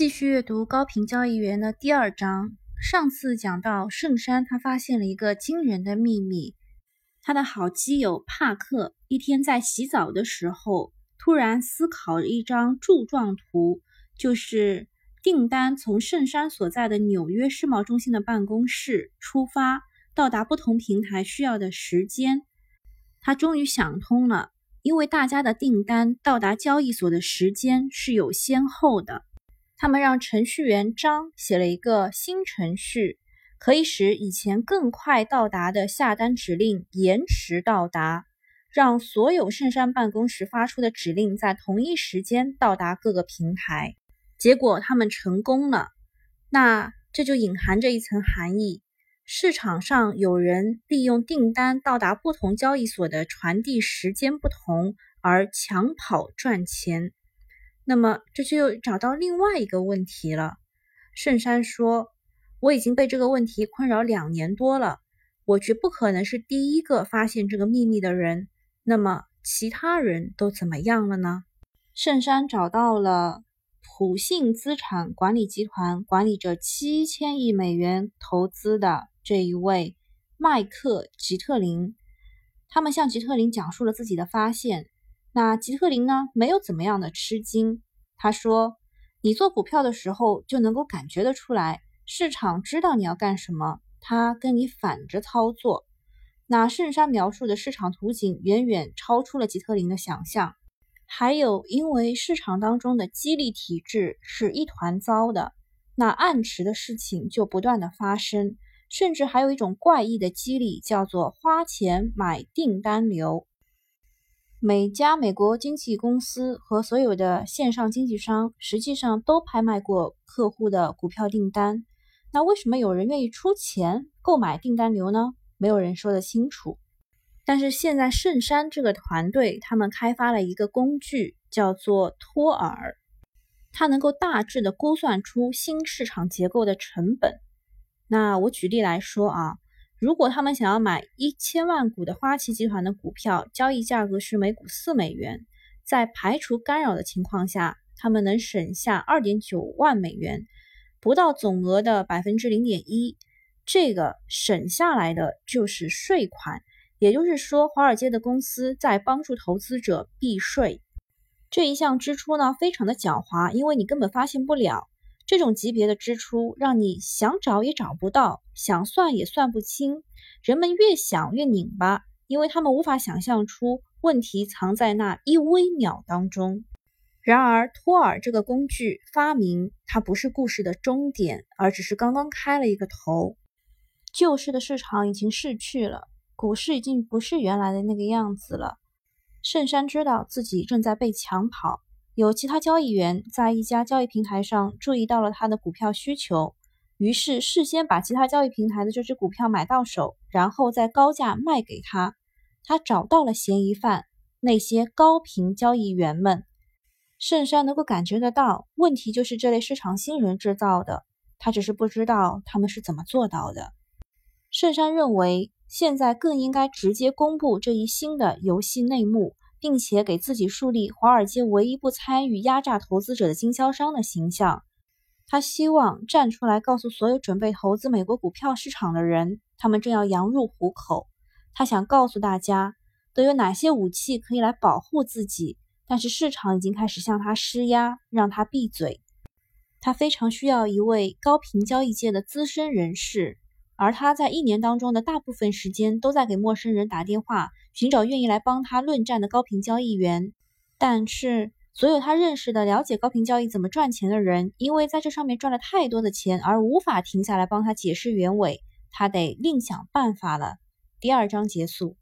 继续阅读高频交易员的第二章。上次讲到圣山，他发现了一个惊人的秘密。他的好基友帕克一天在洗澡的时候，突然思考了一张柱状图，就是订单从圣山所在的纽约世贸中心的办公室出发，到达不同平台需要的时间。他终于想通了，因为大家的订单到达交易所的时间是有先后的。他们让程序员张写了一个新程序，可以使以前更快到达的下单指令延迟到达，让所有圣山办公室发出的指令在同一时间到达各个平台。结果他们成功了，那这就隐含着一层含义：市场上有人利用订单到达不同交易所的传递时间不同而抢跑赚钱。那么这就又找到另外一个问题了。圣山说：“我已经被这个问题困扰两年多了，我绝不可能是第一个发现这个秘密的人。那么其他人都怎么样了呢？”圣山找到了普信资产管理集团管理着七千亿美元投资的这一位麦克吉特林，他们向吉特林讲述了自己的发现。那吉特林呢？没有怎么样的吃惊。他说：“你做股票的时候就能够感觉得出来，市场知道你要干什么，他跟你反着操作。”那圣山描述的市场图景远远超出了吉特林的想象。还有，因为市场当中的激励体制是一团糟的，那暗池的事情就不断的发生，甚至还有一种怪异的激励，叫做花钱买订单流。每家美国经纪公司和所有的线上经纪商实际上都拍卖过客户的股票订单。那为什么有人愿意出钱购买订单流呢？没有人说得清楚。但是现在圣山这个团队，他们开发了一个工具，叫做托尔，它能够大致的估算出新市场结构的成本。那我举例来说啊。如果他们想要买一千万股的花旗集团的股票，交易价格是每股四美元，在排除干扰的情况下，他们能省下二点九万美元，不到总额的百分之零点一。这个省下来的就是税款，也就是说，华尔街的公司在帮助投资者避税。这一项支出呢，非常的狡猾，因为你根本发现不了。这种级别的支出，让你想找也找不到，想算也算不清。人们越想越拧巴，因为他们无法想象出问题藏在那一微秒当中。然而，托尔这个工具发明，它不是故事的终点，而只是刚刚开了一个头。旧式的市场已经逝去了，股市已经不是原来的那个样子了。圣山知道自己正在被抢跑。有其他交易员在一家交易平台上注意到了他的股票需求，于是事先把其他交易平台的这只股票买到手，然后再高价卖给他。他找到了嫌疑犯，那些高频交易员们。圣山能够感觉得到，问题就是这类市场新人制造的，他只是不知道他们是怎么做到的。圣山认为，现在更应该直接公布这一新的游戏内幕。并且给自己树立华尔街唯一不参与压榨投资者的经销商的形象。他希望站出来告诉所有准备投资美国股票市场的人，他们正要羊入虎口。他想告诉大家都有哪些武器可以来保护自己，但是市场已经开始向他施压，让他闭嘴。他非常需要一位高频交易界的资深人士。而他在一年当中的大部分时间都在给陌生人打电话，寻找愿意来帮他论战的高频交易员。但是，所有他认识的了解高频交易怎么赚钱的人，因为在这上面赚了太多的钱，而无法停下来帮他解释原委，他得另想办法了。第二章结束。